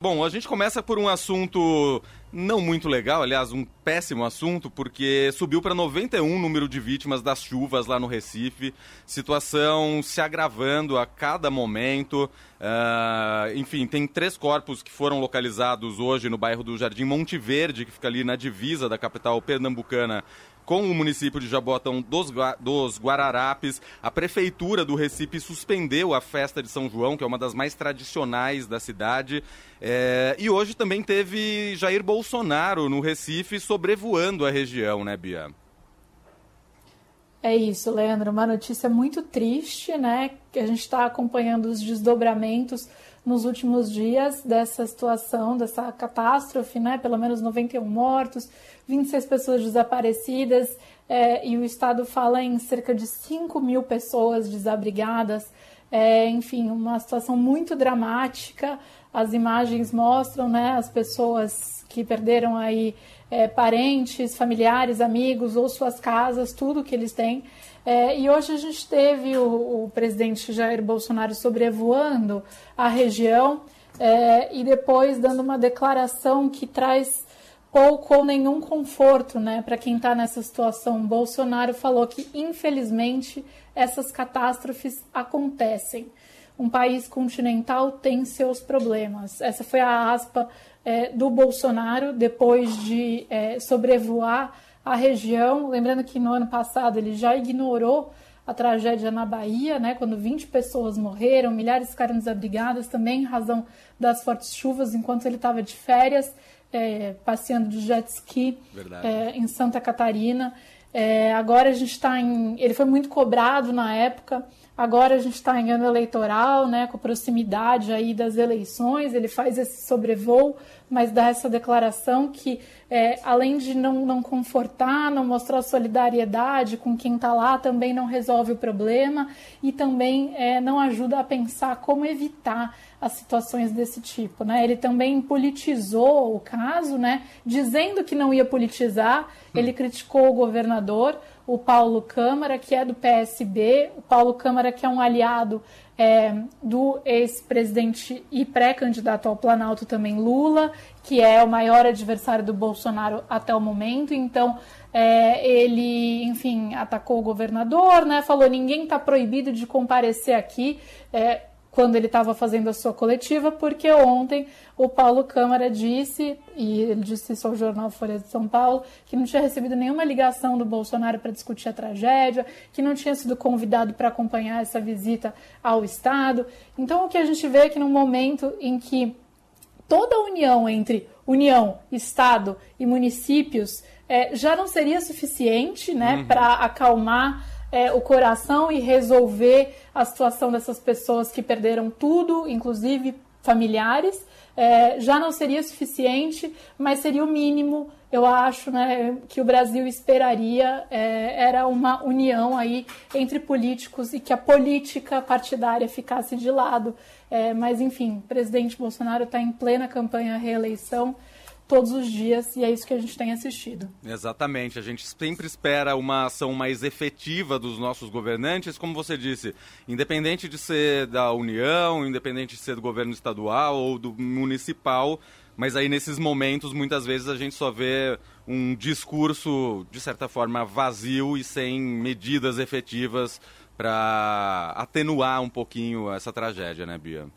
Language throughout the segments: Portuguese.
Bom, a gente começa por um assunto não muito legal, aliás, um péssimo assunto, porque subiu para 91 o número de vítimas das chuvas lá no Recife, situação se agravando a cada momento. Uh, enfim, tem três corpos que foram localizados hoje no bairro do Jardim Monte Verde, que fica ali na divisa da capital pernambucana com o município de Jabotão dos, dos Guararapes. A prefeitura do Recife suspendeu a festa de São João, que é uma das mais tradicionais da cidade. É, e hoje também teve Jair Bolsonaro no Recife sobrevoando a região, né, Bia? É isso, Leandro. Uma notícia muito triste, né? Que a gente está acompanhando os desdobramentos nos últimos dias dessa situação, dessa catástrofe, né? Pelo menos 91 mortos, 26 pessoas desaparecidas, é, e o Estado fala em cerca de 5 mil pessoas desabrigadas. É, enfim, uma situação muito dramática. As imagens mostram, né? As pessoas que perderam aí é, parentes, familiares, amigos ou suas casas, tudo que eles têm. É, e hoje a gente teve o, o, presidente Jair Bolsonaro sobrevoando a região é, e depois dando uma declaração que traz pouco ou nenhum conforto né, para quem está nessa situação. Bolsonaro falou que, infelizmente, essas catástrofes acontecem. Um país continental tem seus problemas. Essa foi a aspa é, do Bolsonaro depois de é, sobrevoar a região. Lembrando que no ano passado ele já ignorou a tragédia na Bahia, né, quando 20 pessoas morreram, milhares ficaram desabrigadas também em razão das fortes chuvas enquanto ele estava de férias, é, passeando de jet ski é, em Santa Catarina. É, agora a gente está em. Ele foi muito cobrado na época. Agora a gente está em ano eleitoral, né, com proximidade aí das eleições. Ele faz esse sobrevoo mas dá essa declaração que, é, além de não, não confortar, não mostrar solidariedade com quem está lá, também não resolve o problema e também é, não ajuda a pensar como evitar as situações desse tipo. Né? Ele também politizou o caso, né? dizendo que não ia politizar, ele criticou o governador, o Paulo Câmara, que é do PSB, o Paulo Câmara, que é um aliado é, do ex-presidente e pré-candidato ao Planalto também Lula, que é o maior adversário do Bolsonaro até o momento. Então, é, ele, enfim, atacou o governador, né? Falou ninguém está proibido de comparecer aqui. É, quando ele estava fazendo a sua coletiva, porque ontem o Paulo Câmara disse, e ele disse isso ao jornal Folha de São Paulo, que não tinha recebido nenhuma ligação do Bolsonaro para discutir a tragédia, que não tinha sido convidado para acompanhar essa visita ao Estado. Então, o que a gente vê é que no momento em que toda a união entre União, Estado e municípios é, já não seria suficiente né, uhum. para acalmar é, o coração e resolver a situação dessas pessoas que perderam tudo, inclusive familiares, é, já não seria suficiente, mas seria o mínimo, eu acho, né, que o Brasil esperaria é, era uma união aí entre políticos e que a política partidária ficasse de lado. É, mas enfim, o presidente Bolsonaro está em plena campanha reeleição todos os dias e é isso que a gente tem assistido. Exatamente, a gente sempre espera uma ação mais efetiva dos nossos governantes, como você disse, independente de ser da União, independente de ser do governo estadual ou do municipal, mas aí nesses momentos muitas vezes a gente só vê um discurso de certa forma vazio e sem medidas efetivas para atenuar um pouquinho essa tragédia, né, Bia?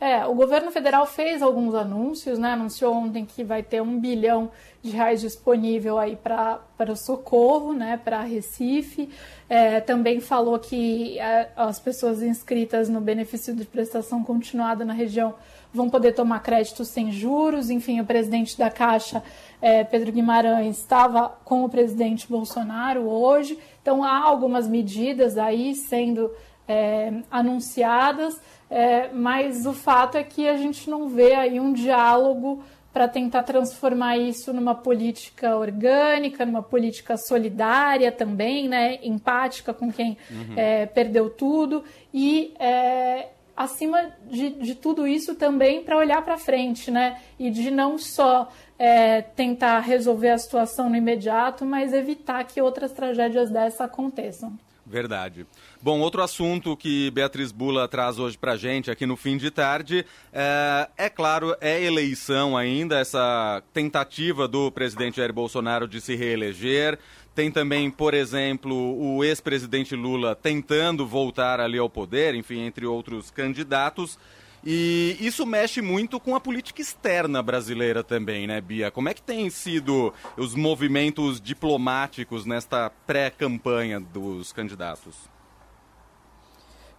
É, o governo federal fez alguns anúncios, né? Anunciou ontem que vai ter um bilhão de reais disponível aí para o socorro, né? Para Recife. É, também falou que é, as pessoas inscritas no benefício de prestação continuada na região vão poder tomar crédito sem juros. Enfim, o presidente da Caixa, é, Pedro Guimarães, estava com o presidente Bolsonaro hoje. Então há algumas medidas aí sendo é, anunciadas. É, mas o fato é que a gente não vê aí um diálogo para tentar transformar isso numa política orgânica, numa política solidária também, né, empática com quem uhum. é, perdeu tudo e é, acima de, de, tudo isso também para olhar para frente, né, e de não só é, tentar resolver a situação no imediato, mas evitar que outras tragédias dessa aconteçam. Verdade. Bom, outro assunto que Beatriz Bula traz hoje para gente aqui no fim de tarde é, é, claro, é eleição ainda, essa tentativa do presidente Jair Bolsonaro de se reeleger. Tem também, por exemplo, o ex-presidente Lula tentando voltar ali ao poder, enfim, entre outros candidatos. E isso mexe muito com a política externa brasileira também, né, Bia? Como é que tem sido os movimentos diplomáticos nesta pré-campanha dos candidatos?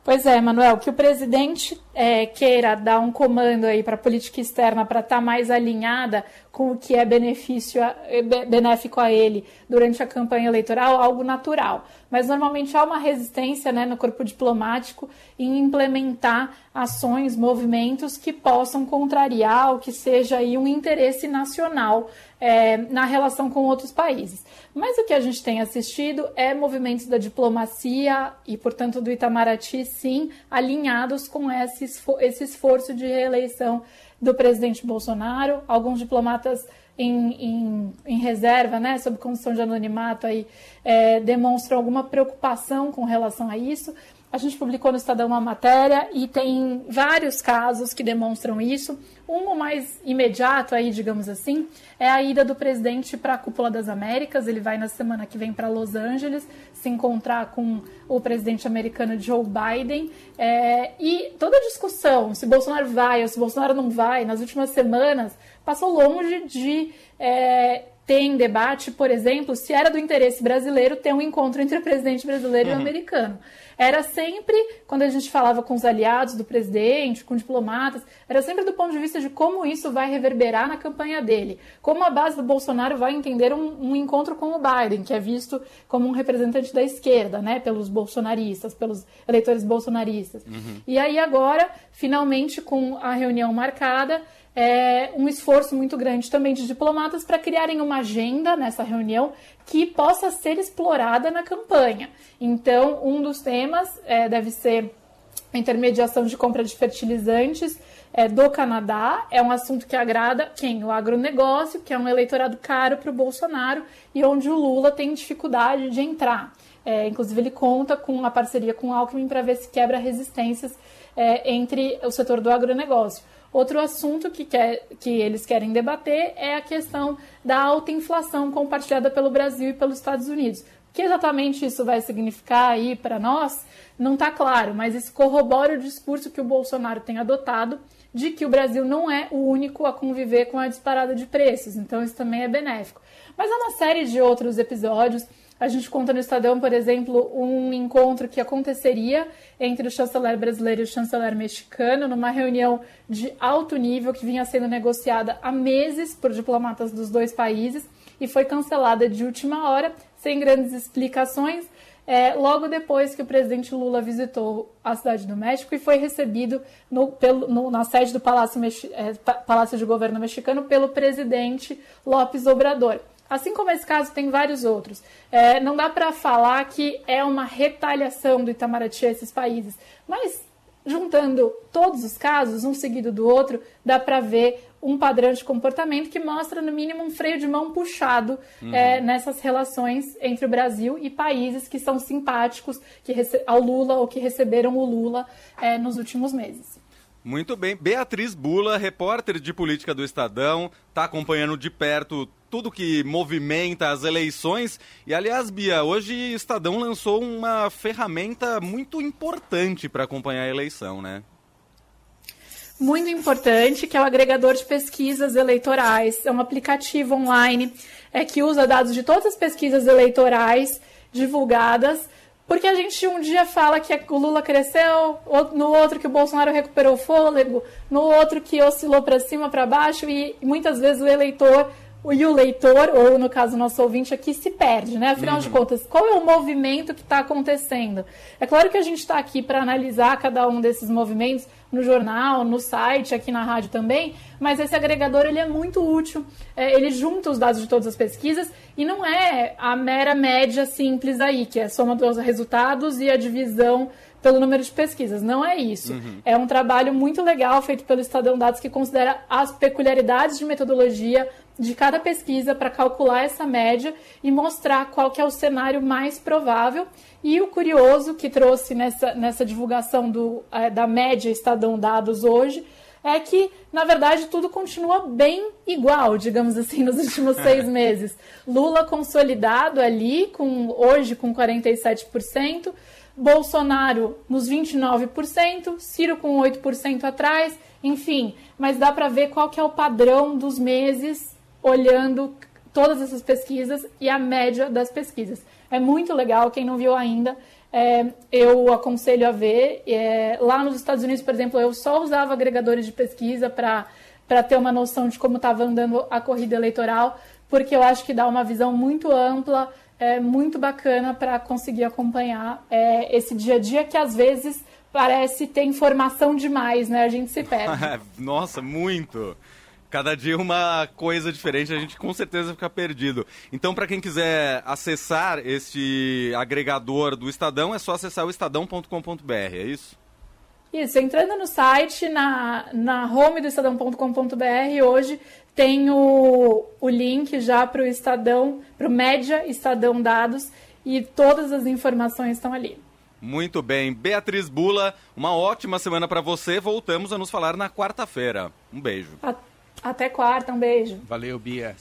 Pois é, Manuel, que o presidente é, queira dar um comando aí para a política externa para estar tá mais alinhada com o que é benefício a, é, benéfico a ele durante a campanha eleitoral, algo natural. Mas normalmente há uma resistência né, no corpo diplomático em implementar ações, movimentos que possam contrariar o que seja aí um interesse nacional é, na relação com outros países. Mas o que a gente tem assistido é movimentos da diplomacia e, portanto, do Itamaraty, sim, alinhados com esse esforço de reeleição do presidente Bolsonaro. Alguns diplomatas em, em, em, reserva, né, sob condição de anonimato, aí, é, demonstram alguma preocupação com relação a isso. A gente publicou no Estadão uma matéria e tem vários casos que demonstram isso. Um mais imediato aí, digamos assim, é a ida do presidente para a Cúpula das Américas. Ele vai na semana que vem para Los Angeles se encontrar com o presidente americano Joe Biden. É, e toda a discussão, se Bolsonaro vai ou se Bolsonaro não vai, nas últimas semanas, passou longe de é, ter em debate, por exemplo, se era do interesse brasileiro ter um encontro entre o presidente brasileiro uhum. e o americano era sempre, quando a gente falava com os aliados do presidente, com diplomatas, era sempre do ponto de vista de como isso vai reverberar na campanha dele. Como a base do Bolsonaro vai entender um, um encontro com o Biden, que é visto como um representante da esquerda, né, pelos bolsonaristas, pelos eleitores bolsonaristas. Uhum. E aí agora, finalmente, com a reunião marcada, é, um esforço muito grande também de diplomatas para criarem uma agenda nessa reunião que possa ser explorada na campanha. Então, um dos temas é, deve ser a intermediação de compra de fertilizantes é, do Canadá. É um assunto que agrada quem? O agronegócio, que é um eleitorado caro para o Bolsonaro e onde o Lula tem dificuldade de entrar. É, inclusive, ele conta com uma parceria com o Alckmin para ver se quebra resistências é, entre o setor do agronegócio. Outro assunto que, quer, que eles querem debater é a questão da alta inflação compartilhada pelo Brasil e pelos Estados Unidos. O que exatamente isso vai significar aí para nós não está claro, mas isso corrobora o discurso que o Bolsonaro tem adotado de que o Brasil não é o único a conviver com a disparada de preços, então isso também é benéfico. Mas há uma série de outros episódios a gente conta no Estadão, por exemplo, um encontro que aconteceria entre o chanceler brasileiro e o chanceler mexicano, numa reunião de alto nível que vinha sendo negociada há meses por diplomatas dos dois países e foi cancelada de última hora, sem grandes explicações. É, logo depois que o presidente Lula visitou a cidade do México e foi recebido no, pelo, no, na sede do Palácio, é, Palácio de Governo mexicano pelo presidente López Obrador. Assim como esse caso, tem vários outros. É, não dá para falar que é uma retaliação do Itamaraty a esses países, mas juntando todos os casos, um seguido do outro, dá para ver um padrão de comportamento que mostra, no mínimo, um freio de mão puxado uhum. é, nessas relações entre o Brasil e países que são simpáticos que ao Lula ou que receberam o Lula é, nos últimos meses. Muito bem. Beatriz Bula, repórter de política do Estadão, está acompanhando de perto tudo que movimenta as eleições. E, aliás, Bia, hoje o Estadão lançou uma ferramenta muito importante para acompanhar a eleição, né? Muito importante, que é o agregador de pesquisas eleitorais. É um aplicativo online é, que usa dados de todas as pesquisas eleitorais divulgadas porque a gente um dia fala que o Lula cresceu, no outro que o Bolsonaro recuperou o fôlego, no outro que oscilou para cima, para baixo, e muitas vezes o eleitor e o leitor, ou no caso o nosso ouvinte aqui, se perde, né? Afinal uhum. de contas, qual é o movimento que está acontecendo? É claro que a gente está aqui para analisar cada um desses movimentos no jornal, no site, aqui na rádio também, mas esse agregador ele é muito útil, é, ele junta os dados de todas as pesquisas e não é a mera média simples aí, que é a soma dos resultados e a divisão pelo número de pesquisas. Não é isso. Uhum. É um trabalho muito legal feito pelo Estadão Dados que considera as peculiaridades de metodologia de cada pesquisa para calcular essa média e mostrar qual que é o cenário mais provável. E o curioso que trouxe nessa, nessa divulgação do, é, da média Estadão Dados hoje é que, na verdade, tudo continua bem igual, digamos assim, nos últimos seis meses. Lula consolidado ali, com hoje com 47%, Bolsonaro nos 29%, Ciro com 8% atrás, enfim, mas dá para ver qual que é o padrão dos meses olhando todas essas pesquisas e a média das pesquisas. É muito legal, quem não viu ainda, é, eu aconselho a ver. É, lá nos Estados Unidos, por exemplo, eu só usava agregadores de pesquisa para ter uma noção de como estava andando a corrida eleitoral, porque eu acho que dá uma visão muito ampla, é, muito bacana para conseguir acompanhar é, esse dia a dia que às vezes parece ter informação demais, né? A gente se perde. Nossa, muito! Cada dia uma coisa diferente, a gente com certeza fica perdido. Então, para quem quiser acessar este agregador do Estadão, é só acessar o estadão.com.br, é isso? Isso, entrando no site, na, na home do estadão.com.br, hoje tem o, o link já para o Estadão, para o Média Estadão Dados, e todas as informações estão ali. Muito bem. Beatriz Bula, uma ótima semana para você. Voltamos a nos falar na quarta-feira. Um beijo. Até quarta, um beijo. Valeu, Bia.